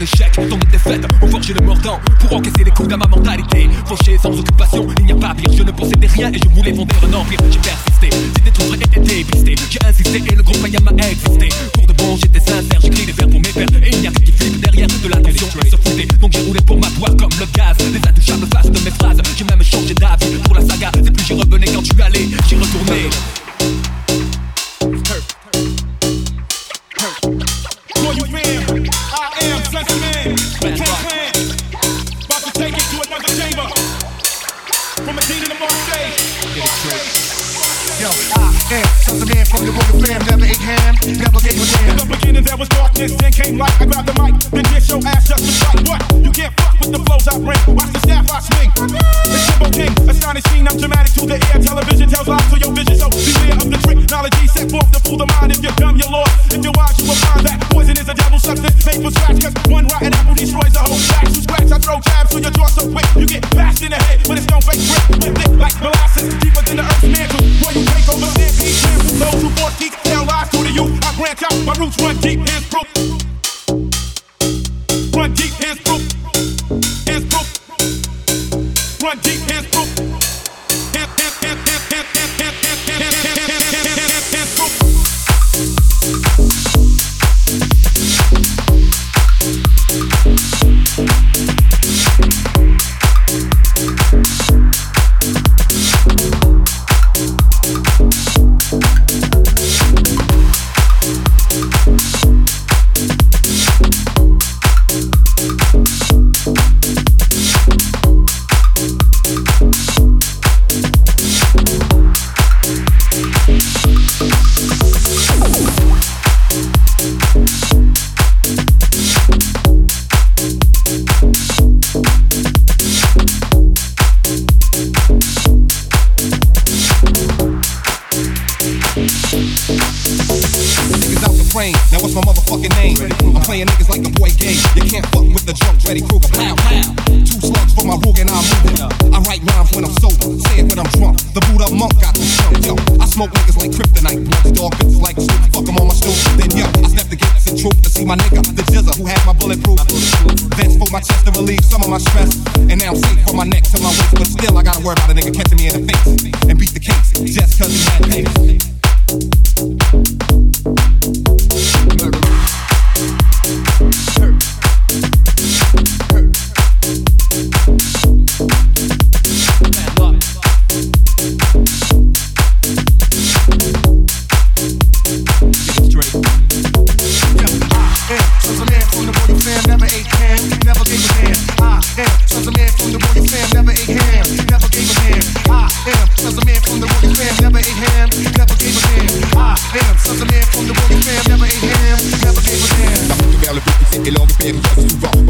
négativité. Tant d'échecs, tant de défaites, ont forgé le mordant pour encaisser les coups de ma mentalité. Fauché sans occupation, il n'y a pas pire, je ne possédais rien et je voulais fonder un empire. J'ai persisté, j'ai détruit et été pisté, j'ai insisté et le groupe Mayam a existé. Pour de bon, j'étais sincère, j'écris des vers pour mes pères et il n'y a que qui flippe derrière de l'attention et se foutait. Donc j'ai roulé pour ma poire comme le gaz, les intouchables faces de mes phrases. J'ai même changé d'avis pour la saga, c'est plus j'y revenais quand tu allais, j'y retournais. For Man, the About to take it to another chamber. From a dean in the ball stage. Yo, I am a man from the royal fam, never ate ham, never gave a In the beginning there was darkness, then came light. I grabbed the mic, then dish your ass just to fight. What? If you're wise, you will find that poison is a devil substance made for scratch. Cause one rotten apple destroys the whole batch. You scratch, I throw jabs so your jaw so quick. You get bashed in the head, but it's no fake grip. With thick like what's my motherfucking name? I'm playing niggas like a boy game. You can't fuck with the drunk Dreddy Kruger. Pow, pow. Two slugs for my rug and I'm moving. I write rhymes when I'm sober, say it when I'm drunk. The boot up monk got the skunk. Yo, I smoke niggas like kryptonite blunts. Dog bitches like Snoop, fuck 'em on my stoop. Then yo, I step the gates in troop to see my nigga, the jizzer who had my bulletproof. Vents for my chest to relieve some of my stress. And now I'm safe from my neck to my waist, but still I gotta worry about a nigga catching me in the face and beat the case just cause he had pace.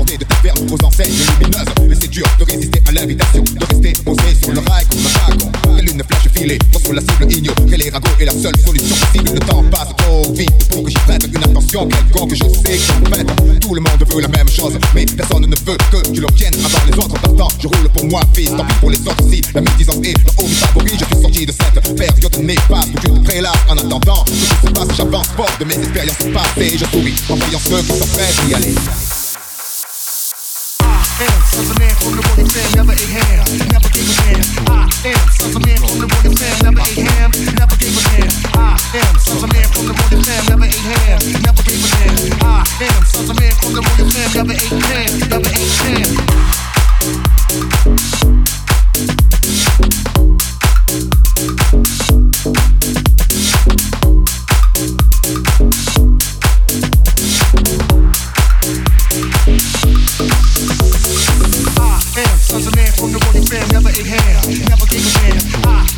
Bordée de tavernes aux enseignes lumineuses. Mais c'est dur de résister à l'invitation De rester posé sur le rail comme un dragon. Telle une flèche filée, sur la cible ignorer les ragots est la seule solution. Possible Le temps passe trop vite pour que j'y prête une attention quelconque. Je sais qu'en tout le monde veut la même chose Mais personne ne veut que tu l'obtiennes avant les autres. Pourtant, je roule pour moi, fils, tant pis pour les autres. Si la médisance est le haut favori Je suis sorti de cette période néfaste Où tu te en attendant que tout se passe J'avance fort de mes expériences passées. Je souris en voyant ceux qui prêts d'y aller am just a man from the royal fam, never ate ham, never gave a damn. I am just a man from the royal fam, never ate ham, never gave a damn. I am just a man from the royal fam, never ate ham, never gave a damn. I am just a man from the royal fam, never ate ham, never ate ham.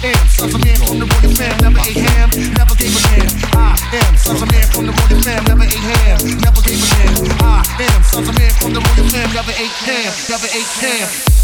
Am of man from the royal fam, never ate ham, never gave a damn. I am of man from the royal fam, never ate ham, never. I am of man from the royal fam, never ate ham, never ate ham.